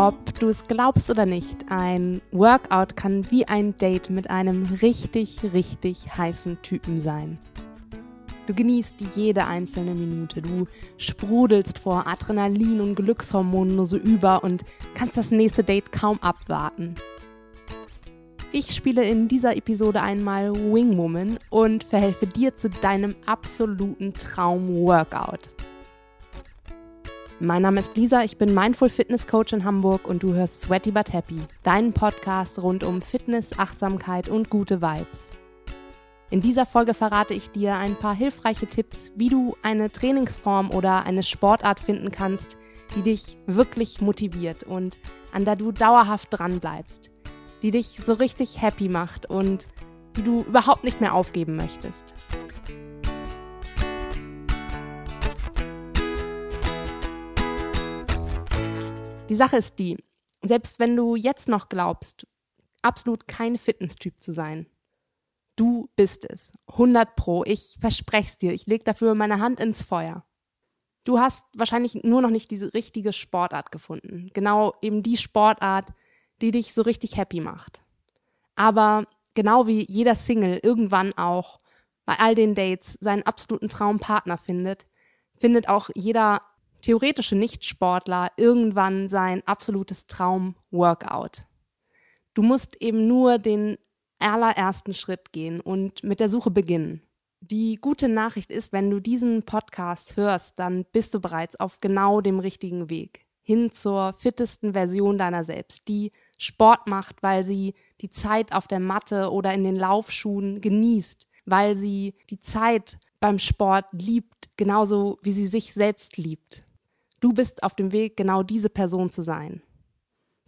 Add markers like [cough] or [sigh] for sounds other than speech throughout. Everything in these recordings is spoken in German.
Ob du es glaubst oder nicht, ein Workout kann wie ein Date mit einem richtig, richtig heißen Typen sein. Du genießt jede einzelne Minute, du sprudelst vor Adrenalin und Glückshormonen nur so über und kannst das nächste Date kaum abwarten. Ich spiele in dieser Episode einmal Wingwoman und verhelfe dir zu deinem absoluten Traum-Workout. Mein Name ist Lisa, ich bin Mindful Fitness Coach in Hamburg und du hörst Sweaty But Happy, deinen Podcast rund um Fitness, Achtsamkeit und gute Vibes. In dieser Folge verrate ich dir ein paar hilfreiche Tipps, wie du eine Trainingsform oder eine Sportart finden kannst, die dich wirklich motiviert und an der du dauerhaft dran bleibst, die dich so richtig happy macht und die du überhaupt nicht mehr aufgeben möchtest. Die Sache ist die, selbst wenn du jetzt noch glaubst, absolut kein Fitnesstyp zu sein, du bist es. 100 Pro. Ich verspreche es dir. Ich lege dafür meine Hand ins Feuer. Du hast wahrscheinlich nur noch nicht diese richtige Sportart gefunden. Genau eben die Sportart, die dich so richtig happy macht. Aber genau wie jeder Single irgendwann auch bei all den Dates seinen absoluten Traumpartner findet, findet auch jeder theoretische Nichtsportler irgendwann sein absolutes Traum-Workout. Du musst eben nur den allerersten Schritt gehen und mit der Suche beginnen. Die gute Nachricht ist, wenn du diesen Podcast hörst, dann bist du bereits auf genau dem richtigen Weg hin zur fittesten Version deiner selbst, die Sport macht, weil sie die Zeit auf der Matte oder in den Laufschuhen genießt, weil sie die Zeit beim Sport liebt, genauso wie sie sich selbst liebt. Du bist auf dem Weg, genau diese Person zu sein.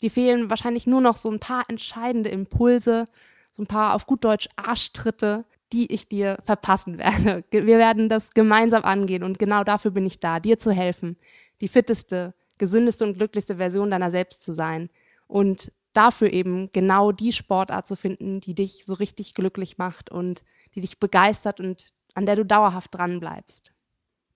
Dir fehlen wahrscheinlich nur noch so ein paar entscheidende Impulse, so ein paar auf gut Deutsch Arschtritte, die ich dir verpassen werde. [laughs] Wir werden das gemeinsam angehen und genau dafür bin ich da, dir zu helfen, die fitteste, gesündeste und glücklichste Version deiner selbst zu sein und dafür eben genau die Sportart zu finden, die dich so richtig glücklich macht und die dich begeistert und an der du dauerhaft dran bleibst.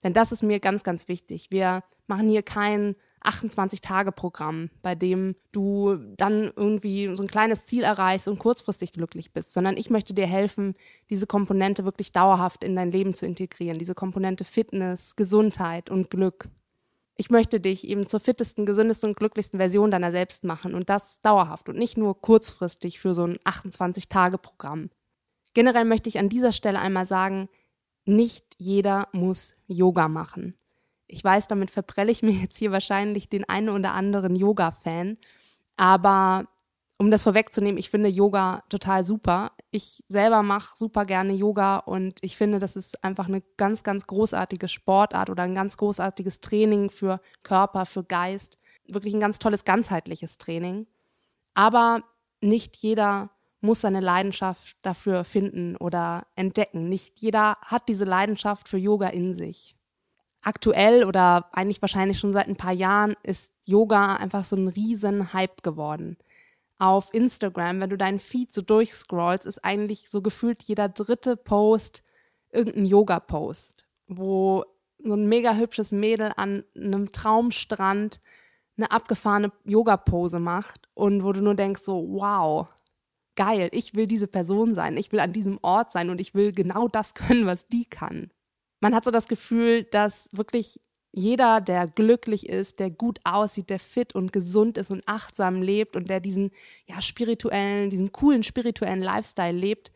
Denn das ist mir ganz, ganz wichtig. Wir machen hier kein 28-Tage-Programm, bei dem du dann irgendwie so ein kleines Ziel erreichst und kurzfristig glücklich bist, sondern ich möchte dir helfen, diese Komponente wirklich dauerhaft in dein Leben zu integrieren, diese Komponente Fitness, Gesundheit und Glück. Ich möchte dich eben zur fittesten, gesündesten und glücklichsten Version deiner selbst machen und das dauerhaft und nicht nur kurzfristig für so ein 28-Tage-Programm. Generell möchte ich an dieser Stelle einmal sagen, nicht jeder muss Yoga machen. Ich weiß, damit verprelle ich [laughs] mir jetzt hier wahrscheinlich den einen oder anderen Yoga-Fan. Aber um das vorwegzunehmen, ich finde Yoga total super. Ich selber mache super gerne Yoga und ich finde, das ist einfach eine ganz, ganz großartige Sportart oder ein ganz großartiges Training für Körper, für Geist. Wirklich ein ganz tolles ganzheitliches Training. Aber nicht jeder muss seine Leidenschaft dafür finden oder entdecken. Nicht jeder hat diese Leidenschaft für Yoga in sich. Aktuell oder eigentlich wahrscheinlich schon seit ein paar Jahren ist Yoga einfach so ein riesen Hype geworden. Auf Instagram, wenn du deinen Feed so durchscrollst, ist eigentlich so gefühlt jeder dritte Post irgendein Yoga-Post, wo so ein mega hübsches Mädel an einem Traumstrand eine abgefahrene Yoga-Pose macht und wo du nur denkst so, wow, geil, ich will diese Person sein, ich will an diesem Ort sein und ich will genau das können, was die kann. Man hat so das Gefühl, dass wirklich jeder, der glücklich ist, der gut aussieht, der fit und gesund ist und achtsam lebt und der diesen ja spirituellen, diesen coolen spirituellen Lifestyle lebt,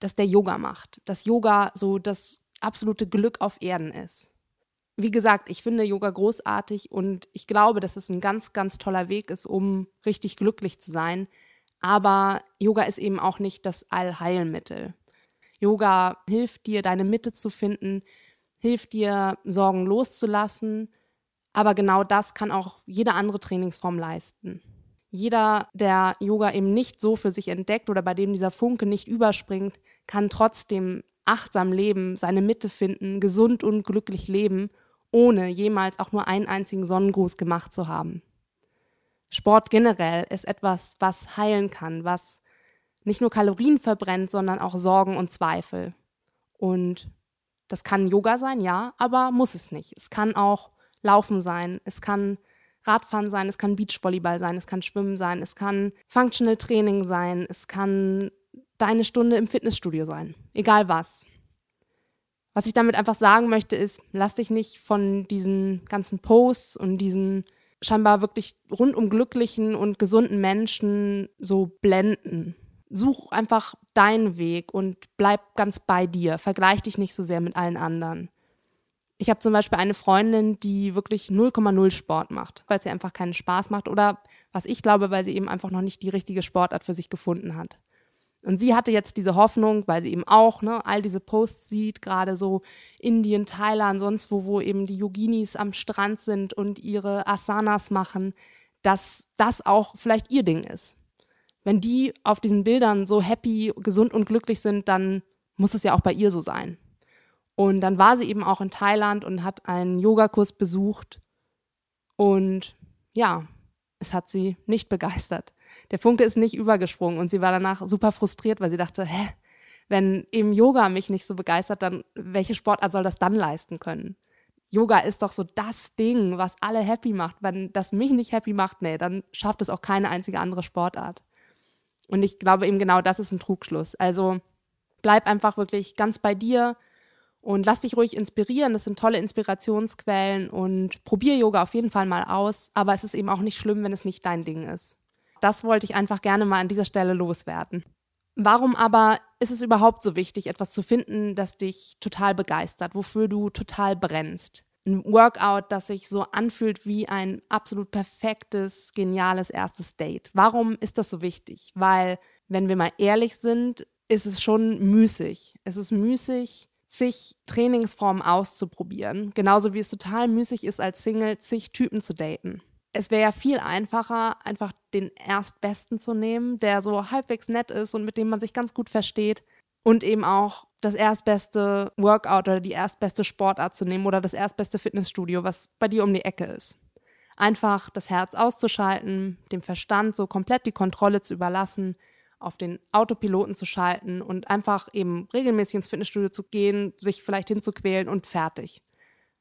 dass der Yoga macht, dass Yoga so das absolute Glück auf Erden ist. Wie gesagt, ich finde Yoga großartig und ich glaube, dass es ein ganz, ganz toller Weg ist, um richtig glücklich zu sein. Aber Yoga ist eben auch nicht das Allheilmittel. Yoga hilft dir, deine Mitte zu finden, hilft dir, Sorgen loszulassen. Aber genau das kann auch jede andere Trainingsform leisten. Jeder, der Yoga eben nicht so für sich entdeckt oder bei dem dieser Funke nicht überspringt, kann trotzdem achtsam leben, seine Mitte finden, gesund und glücklich leben, ohne jemals auch nur einen einzigen Sonnengruß gemacht zu haben. Sport generell ist etwas, was heilen kann, was nicht nur Kalorien verbrennt, sondern auch Sorgen und Zweifel. Und das kann Yoga sein, ja, aber muss es nicht. Es kann auch Laufen sein, es kann Radfahren sein, es kann Beachvolleyball sein, es kann Schwimmen sein, es kann Functional Training sein, es kann deine Stunde im Fitnessstudio sein. Egal was. Was ich damit einfach sagen möchte, ist, lass dich nicht von diesen ganzen Posts und diesen scheinbar wirklich rundum glücklichen und gesunden Menschen so blenden. Such einfach deinen Weg und bleib ganz bei dir. Vergleich dich nicht so sehr mit allen anderen. Ich habe zum Beispiel eine Freundin, die wirklich 0,0 Sport macht, weil sie einfach keinen Spaß macht oder was ich glaube, weil sie eben einfach noch nicht die richtige Sportart für sich gefunden hat. Und sie hatte jetzt diese Hoffnung, weil sie eben auch ne, all diese Posts sieht, gerade so Indien, Thailand, sonst wo, wo eben die Yoginis am Strand sind und ihre Asanas machen, dass das auch vielleicht ihr Ding ist. Wenn die auf diesen Bildern so happy, gesund und glücklich sind, dann muss es ja auch bei ihr so sein. Und dann war sie eben auch in Thailand und hat einen Yogakurs besucht. Und ja, es hat sie nicht begeistert. Der Funke ist nicht übergesprungen und sie war danach super frustriert, weil sie dachte, hä, wenn eben Yoga mich nicht so begeistert, dann welche Sportart soll das dann leisten können? Yoga ist doch so das Ding, was alle happy macht. Wenn das mich nicht happy macht, nee, dann schafft es auch keine einzige andere Sportart. Und ich glaube eben genau das ist ein Trugschluss. Also bleib einfach wirklich ganz bei dir, und lass dich ruhig inspirieren. Das sind tolle Inspirationsquellen und probier Yoga auf jeden Fall mal aus. Aber es ist eben auch nicht schlimm, wenn es nicht dein Ding ist. Das wollte ich einfach gerne mal an dieser Stelle loswerden. Warum aber ist es überhaupt so wichtig, etwas zu finden, das dich total begeistert, wofür du total brennst? Ein Workout, das sich so anfühlt wie ein absolut perfektes, geniales erstes Date. Warum ist das so wichtig? Weil, wenn wir mal ehrlich sind, ist es schon müßig. Es ist müßig, zig Trainingsformen auszuprobieren. Genauso wie es total müßig ist, als Single zig Typen zu daten. Es wäre ja viel einfacher, einfach den Erstbesten zu nehmen, der so halbwegs nett ist und mit dem man sich ganz gut versteht. Und eben auch das erstbeste Workout oder die erstbeste Sportart zu nehmen oder das erstbeste Fitnessstudio, was bei dir um die Ecke ist. Einfach das Herz auszuschalten, dem Verstand so komplett die Kontrolle zu überlassen, auf den Autopiloten zu schalten und einfach eben regelmäßig ins Fitnessstudio zu gehen, sich vielleicht hinzuquälen und fertig.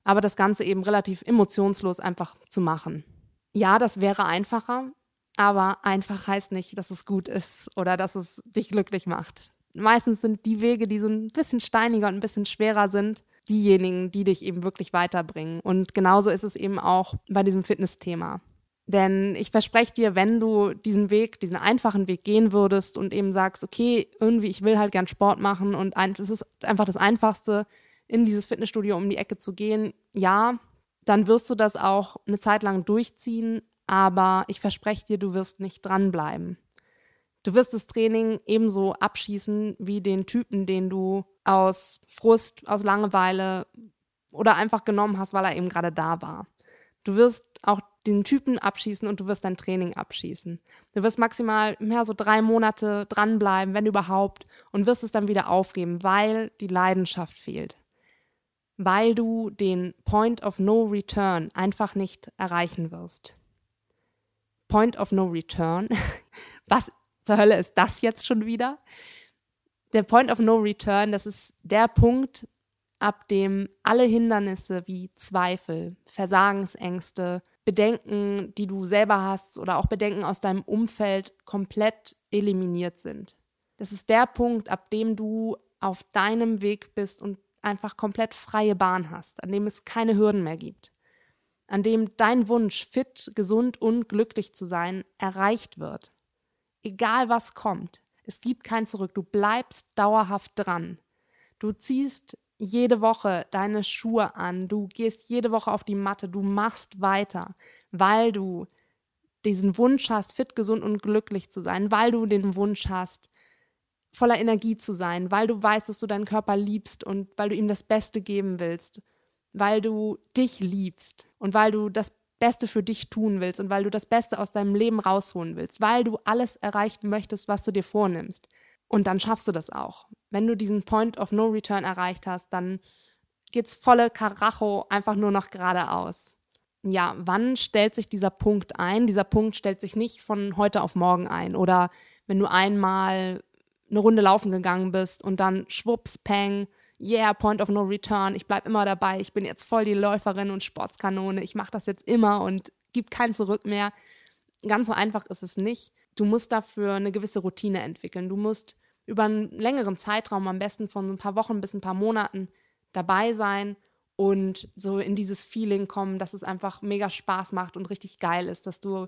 Aber das Ganze eben relativ emotionslos einfach zu machen. Ja, das wäre einfacher, aber einfach heißt nicht, dass es gut ist oder dass es dich glücklich macht. Meistens sind die Wege, die so ein bisschen steiniger und ein bisschen schwerer sind, diejenigen, die dich eben wirklich weiterbringen. Und genauso ist es eben auch bei diesem Fitnessthema. Denn ich verspreche dir, wenn du diesen Weg, diesen einfachen Weg gehen würdest und eben sagst, okay, irgendwie, ich will halt gern Sport machen und es ist einfach das Einfachste, in dieses Fitnessstudio um die Ecke zu gehen, ja, dann wirst du das auch eine Zeit lang durchziehen, aber ich verspreche dir, du wirst nicht dranbleiben. Du wirst das Training ebenso abschießen wie den Typen, den du aus Frust, aus Langeweile oder einfach genommen hast, weil er eben gerade da war. Du wirst auch den Typen abschießen und du wirst dein Training abschießen. Du wirst maximal mehr so drei Monate dranbleiben, wenn überhaupt, und wirst es dann wieder aufgeben, weil die Leidenschaft fehlt. Weil du den Point of No Return einfach nicht erreichen wirst. Point of No Return. [laughs] Was zur Hölle ist das jetzt schon wieder? Der Point of No Return, das ist der Punkt, ab dem alle Hindernisse wie Zweifel, Versagensängste, Bedenken, die du selber hast oder auch Bedenken aus deinem Umfeld komplett eliminiert sind. Das ist der Punkt, ab dem du auf deinem Weg bist und einfach komplett freie Bahn hast, an dem es keine Hürden mehr gibt, an dem dein Wunsch, fit, gesund und glücklich zu sein, erreicht wird. Egal was kommt, es gibt kein Zurück, du bleibst dauerhaft dran. Du ziehst jede Woche deine Schuhe an, du gehst jede Woche auf die Matte, du machst weiter, weil du diesen Wunsch hast, fit, gesund und glücklich zu sein, weil du den Wunsch hast, voller Energie zu sein, weil du weißt, dass du deinen Körper liebst und weil du ihm das Beste geben willst, weil du dich liebst und weil du das Beste für dich tun willst und weil du das Beste aus deinem Leben rausholen willst, weil du alles erreichen möchtest, was du dir vornimmst. Und dann schaffst du das auch. Wenn du diesen Point of No Return erreicht hast, dann geht's volle Karacho einfach nur noch geradeaus. Ja, wann stellt sich dieser Punkt ein? Dieser Punkt stellt sich nicht von heute auf morgen ein. Oder wenn du einmal eine Runde laufen gegangen bist und dann schwupps, peng, yeah, Point of No Return, ich bleib immer dabei, ich bin jetzt voll die Läuferin und Sportskanone, ich mache das jetzt immer und gibt kein Zurück mehr. Ganz so einfach ist es nicht. Du musst dafür eine gewisse Routine entwickeln. Du musst über einen längeren Zeitraum, am besten von so ein paar Wochen bis ein paar Monaten, dabei sein und so in dieses Feeling kommen, dass es einfach mega Spaß macht und richtig geil ist, dass du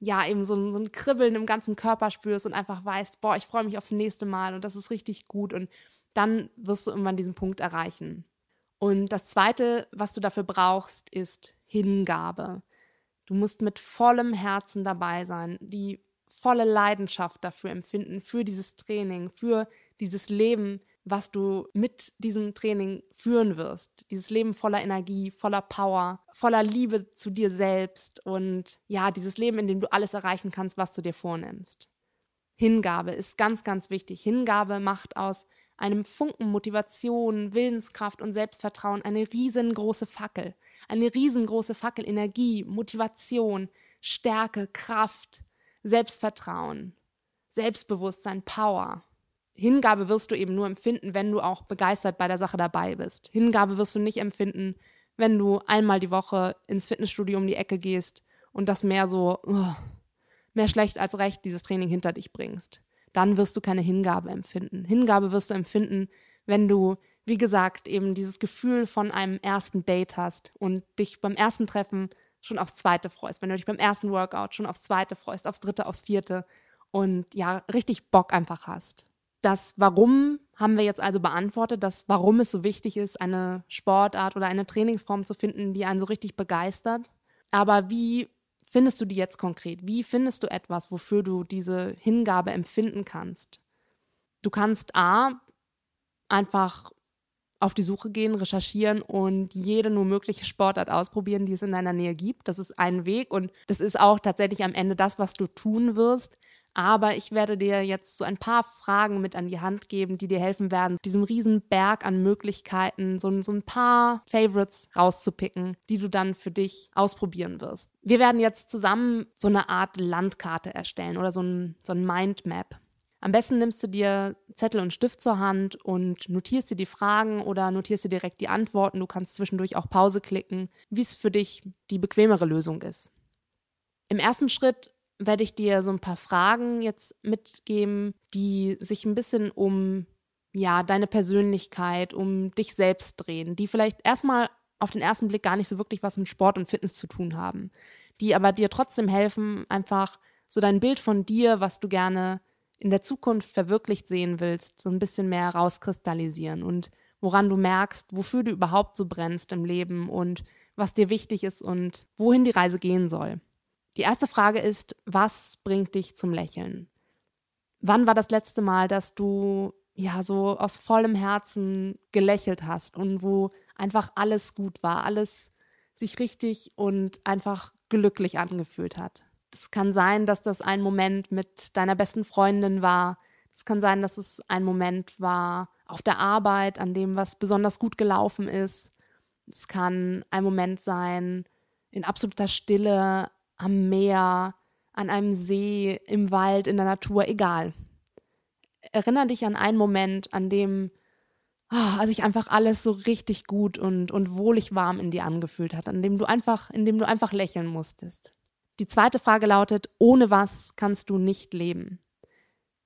ja eben so, so ein Kribbeln im ganzen Körper spürst und einfach weißt, boah, ich freue mich aufs nächste Mal und das ist richtig gut und dann wirst du irgendwann diesen Punkt erreichen. Und das Zweite, was du dafür brauchst, ist Hingabe. Du musst mit vollem Herzen dabei sein, die volle Leidenschaft dafür empfinden, für dieses Training, für dieses Leben, was du mit diesem Training führen wirst. Dieses Leben voller Energie, voller Power, voller Liebe zu dir selbst und ja, dieses Leben, in dem du alles erreichen kannst, was du dir vornimmst. Hingabe ist ganz, ganz wichtig. Hingabe macht aus einem Funken Motivation, Willenskraft und Selbstvertrauen eine riesengroße Fackel. Eine riesengroße Fackel Energie, Motivation, Stärke, Kraft, Selbstvertrauen, Selbstbewusstsein, Power. Hingabe wirst du eben nur empfinden, wenn du auch begeistert bei der Sache dabei bist. Hingabe wirst du nicht empfinden, wenn du einmal die Woche ins Fitnessstudio um die Ecke gehst und das mehr so, oh, mehr schlecht als recht dieses Training hinter dich bringst. Dann wirst du keine Hingabe empfinden. Hingabe wirst du empfinden, wenn du, wie gesagt, eben dieses Gefühl von einem ersten Date hast und dich beim ersten Treffen schon aufs zweite freust, wenn du dich beim ersten Workout schon aufs zweite freust, aufs dritte, aufs vierte und ja, richtig Bock einfach hast. Das Warum haben wir jetzt also beantwortet, das Warum es so wichtig ist, eine Sportart oder eine Trainingsform zu finden, die einen so richtig begeistert. Aber wie findest du die jetzt konkret? Wie findest du etwas, wofür du diese Hingabe empfinden kannst? Du kannst A, einfach auf die Suche gehen, recherchieren und jede nur mögliche Sportart ausprobieren, die es in deiner Nähe gibt. Das ist ein Weg und das ist auch tatsächlich am Ende das, was du tun wirst. Aber ich werde dir jetzt so ein paar Fragen mit an die Hand geben, die dir helfen werden, diesem riesen Berg an Möglichkeiten so, so ein paar Favorites rauszupicken, die du dann für dich ausprobieren wirst. Wir werden jetzt zusammen so eine Art Landkarte erstellen oder so ein, so ein Mindmap. Am besten nimmst du dir Zettel und Stift zur Hand und notierst dir die Fragen oder notierst dir direkt die Antworten. Du kannst zwischendurch auch Pause klicken, wie es für dich die bequemere Lösung ist. Im ersten Schritt werde ich dir so ein paar Fragen jetzt mitgeben, die sich ein bisschen um ja, deine Persönlichkeit, um dich selbst drehen, die vielleicht erstmal auf den ersten Blick gar nicht so wirklich was mit Sport und Fitness zu tun haben, die aber dir trotzdem helfen, einfach so dein Bild von dir, was du gerne in der Zukunft verwirklicht sehen willst, so ein bisschen mehr rauskristallisieren und woran du merkst, wofür du überhaupt so brennst im Leben und was dir wichtig ist und wohin die Reise gehen soll. Die erste Frage ist, was bringt dich zum Lächeln? Wann war das letzte Mal, dass du ja so aus vollem Herzen gelächelt hast und wo einfach alles gut war, alles sich richtig und einfach glücklich angefühlt hat? Es kann sein, dass das ein Moment mit deiner besten Freundin war. Es kann sein, dass es ein Moment war auf der Arbeit, an dem was besonders gut gelaufen ist. Es kann ein Moment sein in absoluter Stille am Meer, an einem See, im Wald, in der Natur, egal. Erinner dich an einen Moment, an dem oh, sich einfach alles so richtig gut und, und wohlig warm in dir angefühlt hat, an dem du einfach, in dem du einfach lächeln musstest. Die zweite Frage lautet, ohne was kannst du nicht leben?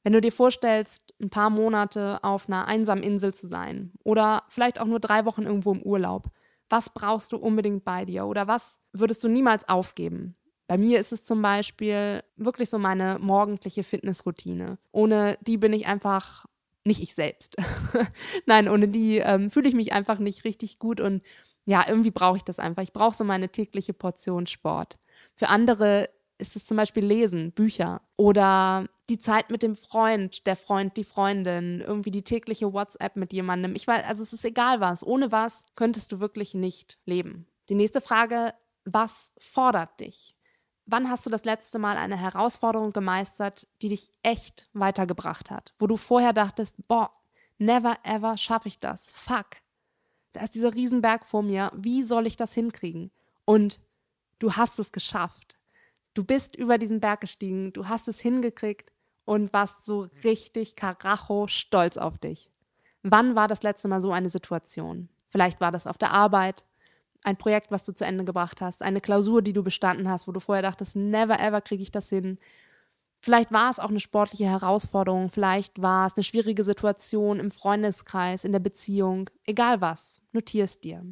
Wenn du dir vorstellst, ein paar Monate auf einer einsamen Insel zu sein oder vielleicht auch nur drei Wochen irgendwo im Urlaub, was brauchst du unbedingt bei dir oder was würdest du niemals aufgeben? Bei mir ist es zum Beispiel wirklich so meine morgendliche Fitnessroutine. Ohne die bin ich einfach nicht ich selbst. [laughs] Nein, ohne die ähm, fühle ich mich einfach nicht richtig gut und ja, irgendwie brauche ich das einfach. Ich brauche so meine tägliche Portion Sport. Für andere ist es zum Beispiel Lesen, Bücher oder die Zeit mit dem Freund, der Freund, die Freundin, irgendwie die tägliche WhatsApp mit jemandem. Ich weiß, also es ist egal was. Ohne was könntest du wirklich nicht leben. Die nächste Frage, was fordert dich? Wann hast du das letzte Mal eine Herausforderung gemeistert, die dich echt weitergebracht hat? Wo du vorher dachtest, boah, never ever schaffe ich das. Fuck. Da ist dieser Riesenberg vor mir. Wie soll ich das hinkriegen? Und du hast es geschafft. Du bist über diesen Berg gestiegen, du hast es hingekriegt und warst so richtig karacho stolz auf dich. Wann war das letzte Mal so eine Situation? Vielleicht war das auf der Arbeit, ein Projekt, was du zu Ende gebracht hast, eine Klausur, die du bestanden hast, wo du vorher dachtest, never ever kriege ich das hin. Vielleicht war es auch eine sportliche Herausforderung, vielleicht war es eine schwierige Situation im Freundeskreis, in der Beziehung, egal was, notier es dir.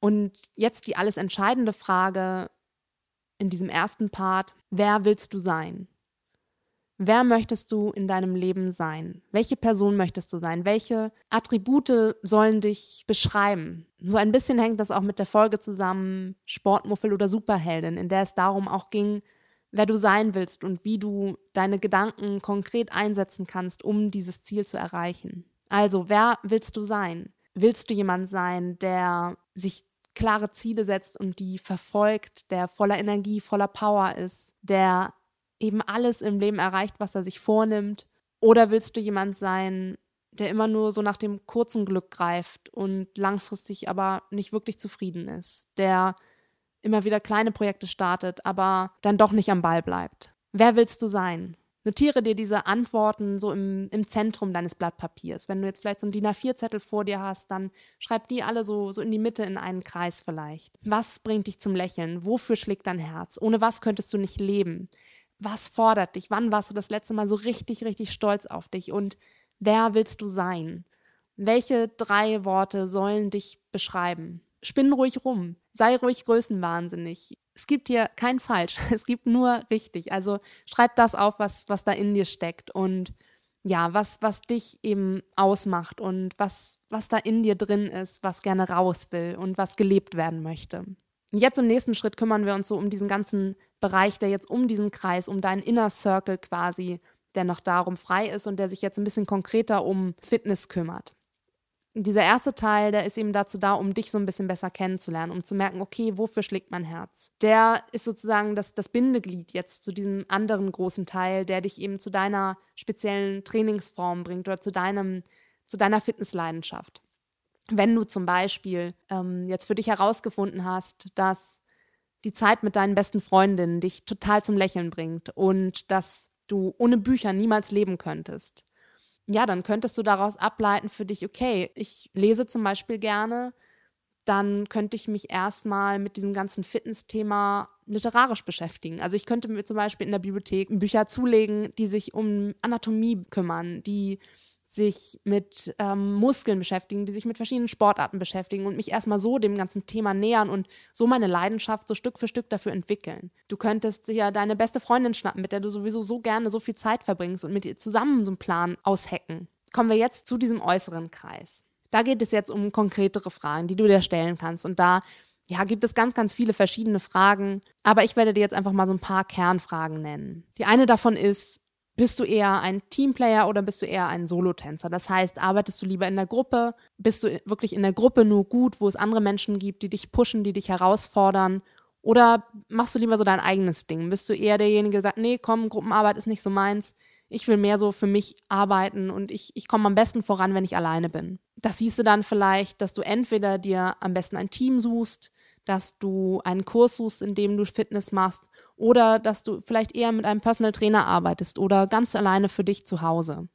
Und jetzt die alles entscheidende Frage in diesem ersten Part, wer willst du sein? Wer möchtest du in deinem Leben sein? Welche Person möchtest du sein? Welche Attribute sollen dich beschreiben? So ein bisschen hängt das auch mit der Folge zusammen, Sportmuffel oder Superheldin, in der es darum auch ging, wer du sein willst und wie du deine Gedanken konkret einsetzen kannst, um dieses Ziel zu erreichen. Also, wer willst du sein? Willst du jemand sein, der sich klare Ziele setzt und die verfolgt, der voller Energie, voller Power ist, der eben alles im Leben erreicht, was er sich vornimmt? Oder willst du jemand sein, der immer nur so nach dem kurzen Glück greift und langfristig aber nicht wirklich zufrieden ist, der immer wieder kleine Projekte startet, aber dann doch nicht am Ball bleibt. Wer willst du sein? Notiere dir diese Antworten so im, im Zentrum deines Blattpapiers. Wenn du jetzt vielleicht so einen DIN A4-Zettel vor dir hast, dann schreib die alle so, so in die Mitte in einen Kreis vielleicht. Was bringt dich zum Lächeln? Wofür schlägt dein Herz? Ohne was könntest du nicht leben? Was fordert dich? Wann warst du das letzte Mal so richtig, richtig stolz auf dich? Und wer willst du sein? Welche drei Worte sollen dich beschreiben? Spinn ruhig rum. Sei ruhig größenwahnsinnig. Es gibt hier kein Falsch, [laughs] es gibt nur richtig. Also schreib das auf, was, was da in dir steckt und ja, was, was dich eben ausmacht und was, was da in dir drin ist, was gerne raus will und was gelebt werden möchte. Und jetzt im nächsten Schritt kümmern wir uns so um diesen ganzen Bereich, der jetzt um diesen Kreis, um deinen Inner Circle quasi, der noch darum frei ist und der sich jetzt ein bisschen konkreter um Fitness kümmert dieser erste Teil, der ist eben dazu da, um dich so ein bisschen besser kennenzulernen, um zu merken, okay, wofür schlägt mein Herz? Der ist sozusagen das, das Bindeglied jetzt zu diesem anderen großen Teil, der dich eben zu deiner speziellen Trainingsform bringt oder zu deinem, zu deiner Fitnessleidenschaft. Wenn du zum Beispiel ähm, jetzt für dich herausgefunden hast, dass die Zeit mit deinen besten Freundinnen dich total zum Lächeln bringt und dass du ohne Bücher niemals leben könntest, ja, dann könntest du daraus ableiten für dich, okay, ich lese zum Beispiel gerne, dann könnte ich mich erstmal mit diesem ganzen Fitness-Thema literarisch beschäftigen. Also ich könnte mir zum Beispiel in der Bibliothek Bücher zulegen, die sich um Anatomie kümmern, die sich mit ähm, Muskeln beschäftigen, die sich mit verschiedenen Sportarten beschäftigen und mich erstmal so dem ganzen Thema nähern und so meine Leidenschaft so Stück für Stück dafür entwickeln. Du könntest ja deine beste Freundin schnappen, mit der du sowieso so gerne so viel Zeit verbringst und mit ihr zusammen so einen Plan aushacken. Kommen wir jetzt zu diesem äußeren Kreis. Da geht es jetzt um konkretere Fragen, die du dir stellen kannst. Und da ja, gibt es ganz, ganz viele verschiedene Fragen. Aber ich werde dir jetzt einfach mal so ein paar Kernfragen nennen. Die eine davon ist, bist du eher ein Teamplayer oder bist du eher ein Solotänzer? Das heißt, arbeitest du lieber in der Gruppe? Bist du wirklich in der Gruppe nur gut, wo es andere Menschen gibt, die dich pushen, die dich herausfordern? Oder machst du lieber so dein eigenes Ding? Bist du eher derjenige, der sagt, nee, komm, Gruppenarbeit ist nicht so meins. Ich will mehr so für mich arbeiten und ich, ich komme am besten voran, wenn ich alleine bin. Das hieße dann vielleicht, dass du entweder dir am besten ein Team suchst, dass du einen Kurs suchst, in dem du Fitness machst oder dass du vielleicht eher mit einem Personal Trainer arbeitest oder ganz alleine für dich zu Hause.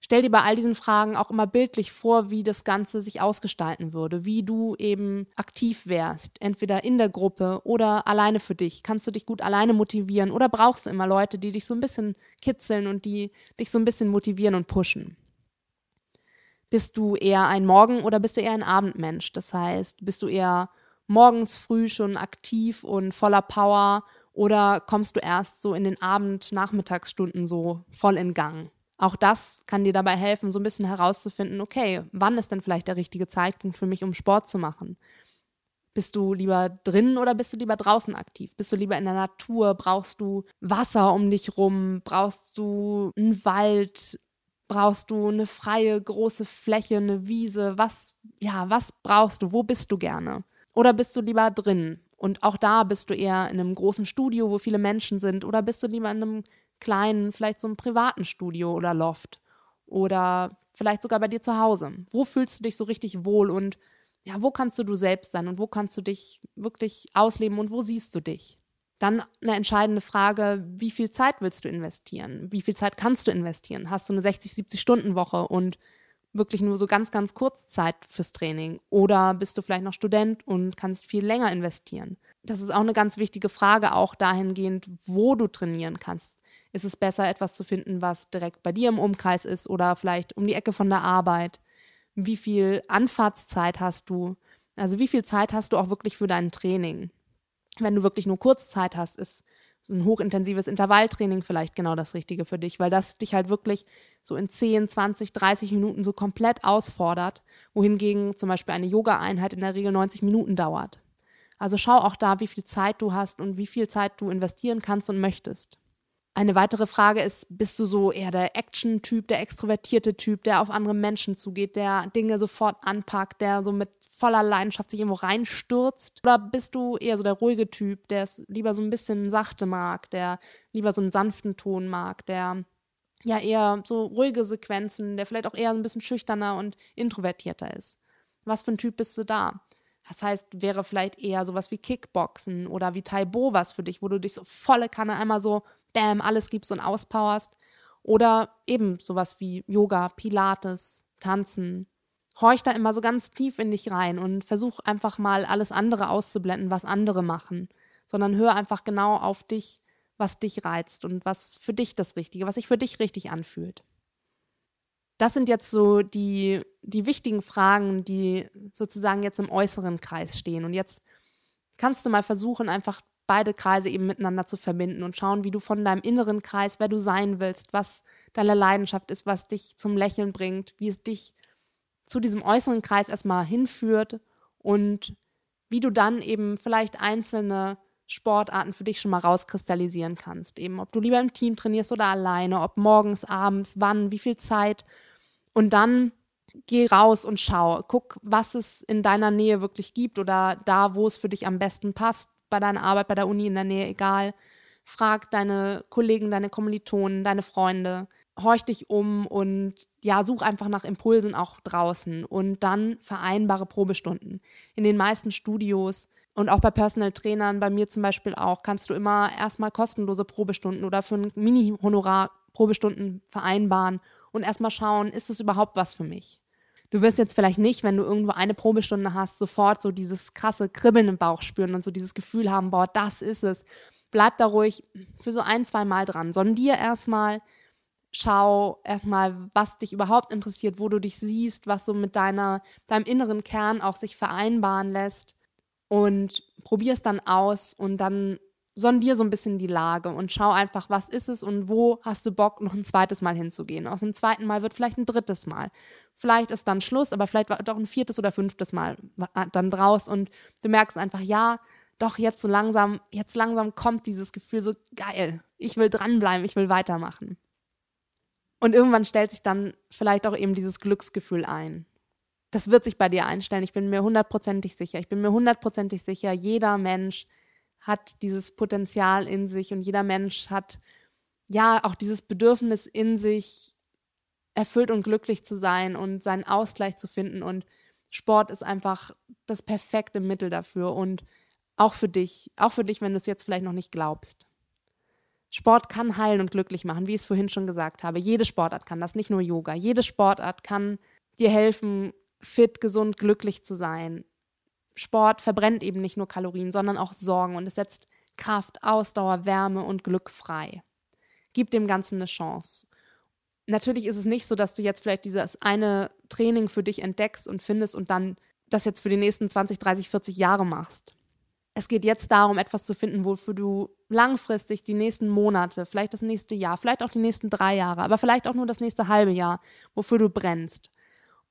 Stell dir bei all diesen Fragen auch immer bildlich vor, wie das Ganze sich ausgestalten würde, wie du eben aktiv wärst, entweder in der Gruppe oder alleine für dich. Kannst du dich gut alleine motivieren oder brauchst du immer Leute, die dich so ein bisschen kitzeln und die dich so ein bisschen motivieren und pushen? Bist du eher ein Morgen- oder bist du eher ein Abendmensch? Das heißt, bist du eher morgens früh schon aktiv und voller Power oder kommst du erst so in den Abend-Nachmittagsstunden so voll in Gang? Auch das kann dir dabei helfen, so ein bisschen herauszufinden, okay, wann ist denn vielleicht der richtige Zeitpunkt für mich, um Sport zu machen? Bist du lieber drinnen oder bist du lieber draußen aktiv? Bist du lieber in der Natur? Brauchst du Wasser um dich rum? Brauchst du einen Wald? Brauchst du eine freie große Fläche, eine Wiese? Was ja, was brauchst du? Wo bist du gerne? Oder bist du lieber drin? Und auch da bist du eher in einem großen Studio, wo viele Menschen sind, oder bist du lieber in einem kleinen, vielleicht so einem privaten Studio oder Loft? Oder vielleicht sogar bei dir zu Hause? Wo fühlst du dich so richtig wohl und ja, wo kannst du du selbst sein und wo kannst du dich wirklich ausleben und wo siehst du dich? Dann eine entscheidende Frage, wie viel Zeit willst du investieren? Wie viel Zeit kannst du investieren? Hast du eine 60, 70 Stunden Woche und wirklich nur so ganz, ganz kurz Zeit fürs Training? Oder bist du vielleicht noch Student und kannst viel länger investieren? Das ist auch eine ganz wichtige Frage, auch dahingehend, wo du trainieren kannst. Ist es besser, etwas zu finden, was direkt bei dir im Umkreis ist oder vielleicht um die Ecke von der Arbeit? Wie viel Anfahrtszeit hast du? Also wie viel Zeit hast du auch wirklich für dein Training? Wenn du wirklich nur Kurzzeit hast, ist ein hochintensives Intervalltraining vielleicht genau das Richtige für dich, weil das dich halt wirklich so in 10, 20, 30 Minuten so komplett ausfordert, wohingegen zum Beispiel eine Yoga-Einheit in der Regel 90 Minuten dauert. Also schau auch da, wie viel Zeit du hast und wie viel Zeit du investieren kannst und möchtest. Eine weitere Frage ist, bist du so eher der Action-Typ, der extrovertierte Typ, der auf andere Menschen zugeht, der Dinge sofort anpackt, der so mit voller Leidenschaft sich irgendwo reinstürzt? Oder bist du eher so der ruhige Typ, der es lieber so ein bisschen sachte mag, der lieber so einen sanften Ton mag, der ja eher so ruhige Sequenzen, der vielleicht auch eher ein bisschen schüchterner und introvertierter ist? Was für ein Typ bist du da? Das heißt, wäre vielleicht eher sowas wie Kickboxen oder wie Taibo was für dich, wo du dich so volle Kanne einmal so, bam, alles gibst und auspowerst. Oder eben sowas wie Yoga, Pilates, Tanzen. Horch da immer so ganz tief in dich rein und versuch einfach mal alles andere auszublenden, was andere machen, sondern hör einfach genau auf dich, was dich reizt und was für dich das Richtige, was sich für dich richtig anfühlt das sind jetzt so die, die wichtigen Fragen, die sozusagen jetzt im äußeren Kreis stehen. Und jetzt kannst du mal versuchen, einfach beide Kreise eben miteinander zu verbinden und schauen, wie du von deinem inneren Kreis, wer du sein willst, was deine Leidenschaft ist, was dich zum Lächeln bringt, wie es dich zu diesem äußeren Kreis erstmal hinführt und wie du dann eben vielleicht einzelne Sportarten für dich schon mal rauskristallisieren kannst. Eben, ob du lieber im Team trainierst oder alleine, ob morgens, abends, wann, wie viel Zeit und dann geh raus und schau. Guck, was es in deiner Nähe wirklich gibt oder da, wo es für dich am besten passt, bei deiner Arbeit, bei der Uni in der Nähe, egal. Frag deine Kollegen, deine Kommilitonen, deine Freunde. Horch dich um und ja, such einfach nach Impulsen auch draußen und dann vereinbare Probestunden. In den meisten Studios und auch bei Personal Trainern, bei mir zum Beispiel auch, kannst du immer erstmal kostenlose Probestunden oder für ein Mini-Honorar Probestunden vereinbaren und erstmal schauen, ist es überhaupt was für mich? Du wirst jetzt vielleicht nicht, wenn du irgendwo eine Probestunde hast, sofort so dieses krasse Kribbeln im Bauch spüren und so dieses Gefühl haben, boah, das ist es. Bleib da ruhig für so ein, zwei Mal dran. Sondier erstmal, schau erstmal, was dich überhaupt interessiert, wo du dich siehst, was so mit deiner, deinem inneren Kern auch sich vereinbaren lässt und probier es dann aus und dann sondier so ein bisschen die Lage und schau einfach, was ist es und wo hast du Bock, noch ein zweites Mal hinzugehen. Aus dem zweiten Mal wird vielleicht ein drittes Mal. Vielleicht ist dann Schluss, aber vielleicht wird auch ein viertes oder fünftes Mal dann draus und du merkst einfach, ja, doch jetzt so langsam, jetzt langsam kommt dieses Gefühl so geil. Ich will dranbleiben, ich will weitermachen. Und irgendwann stellt sich dann vielleicht auch eben dieses Glücksgefühl ein. Das wird sich bei dir einstellen. Ich bin mir hundertprozentig sicher. Ich bin mir hundertprozentig sicher, jeder Mensch hat dieses Potenzial in sich und jeder Mensch hat ja auch dieses Bedürfnis in sich, erfüllt und glücklich zu sein und seinen Ausgleich zu finden. Und Sport ist einfach das perfekte Mittel dafür und auch für dich, auch für dich, wenn du es jetzt vielleicht noch nicht glaubst. Sport kann heilen und glücklich machen, wie ich es vorhin schon gesagt habe. Jede Sportart kann das, nicht nur Yoga. Jede Sportart kann dir helfen, fit, gesund, glücklich zu sein. Sport verbrennt eben nicht nur Kalorien, sondern auch Sorgen und es setzt Kraft, Ausdauer, Wärme und Glück frei. Gib dem Ganzen eine Chance. Natürlich ist es nicht so, dass du jetzt vielleicht dieses eine Training für dich entdeckst und findest und dann das jetzt für die nächsten 20, 30, 40 Jahre machst. Es geht jetzt darum, etwas zu finden, wofür du langfristig die nächsten Monate, vielleicht das nächste Jahr, vielleicht auch die nächsten drei Jahre, aber vielleicht auch nur das nächste halbe Jahr, wofür du brennst.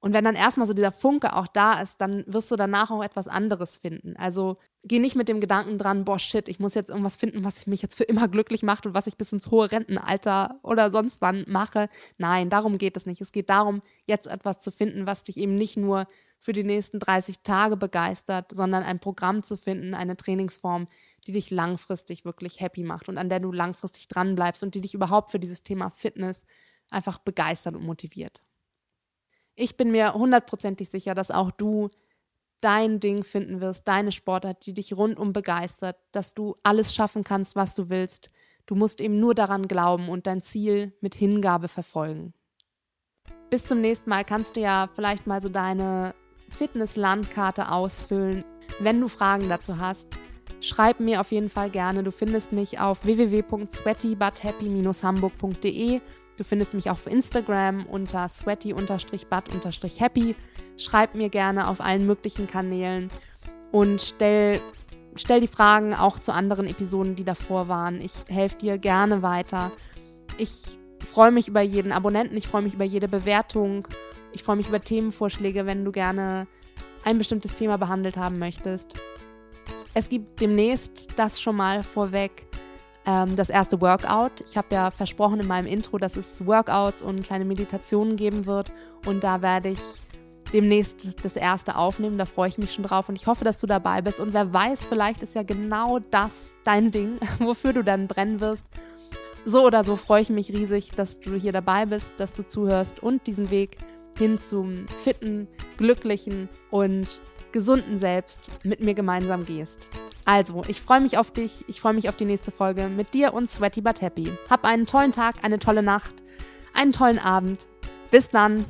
Und wenn dann erstmal so dieser Funke auch da ist, dann wirst du danach auch etwas anderes finden. Also geh nicht mit dem Gedanken dran, boah, shit, ich muss jetzt irgendwas finden, was mich jetzt für immer glücklich macht und was ich bis ins hohe Rentenalter oder sonst wann mache. Nein, darum geht es nicht. Es geht darum, jetzt etwas zu finden, was dich eben nicht nur für die nächsten 30 Tage begeistert, sondern ein Programm zu finden, eine Trainingsform, die dich langfristig wirklich happy macht und an der du langfristig dranbleibst und die dich überhaupt für dieses Thema Fitness einfach begeistert und motiviert ich bin mir hundertprozentig sicher, dass auch du dein Ding finden wirst, deine Sportart, die dich rundum begeistert, dass du alles schaffen kannst, was du willst. Du musst eben nur daran glauben und dein Ziel mit Hingabe verfolgen. Bis zum nächsten Mal kannst du ja vielleicht mal so deine Fitness-Landkarte ausfüllen. Wenn du Fragen dazu hast, schreib mir auf jeden Fall gerne. Du findest mich auf www.sweatybuthappy-hamburg.de. Du findest mich auch auf Instagram unter sweaty-but-happy. Schreib mir gerne auf allen möglichen Kanälen und stell, stell die Fragen auch zu anderen Episoden, die davor waren. Ich helfe dir gerne weiter. Ich freue mich über jeden Abonnenten, ich freue mich über jede Bewertung, ich freue mich über Themenvorschläge, wenn du gerne ein bestimmtes Thema behandelt haben möchtest. Es gibt demnächst das schon mal vorweg, ähm, das erste Workout. Ich habe ja versprochen in meinem Intro, dass es Workouts und kleine Meditationen geben wird und da werde ich demnächst das erste aufnehmen. Da freue ich mich schon drauf und ich hoffe, dass du dabei bist. Und wer weiß, vielleicht ist ja genau das dein Ding, [laughs] wofür du dann brennen wirst. So oder so freue ich mich riesig, dass du hier dabei bist, dass du zuhörst und diesen Weg hin zum fitten, glücklichen und gesunden Selbst mit mir gemeinsam gehst. Also, ich freue mich auf dich, ich freue mich auf die nächste Folge mit dir und Sweaty But Happy. Hab einen tollen Tag, eine tolle Nacht, einen tollen Abend. Bis dann.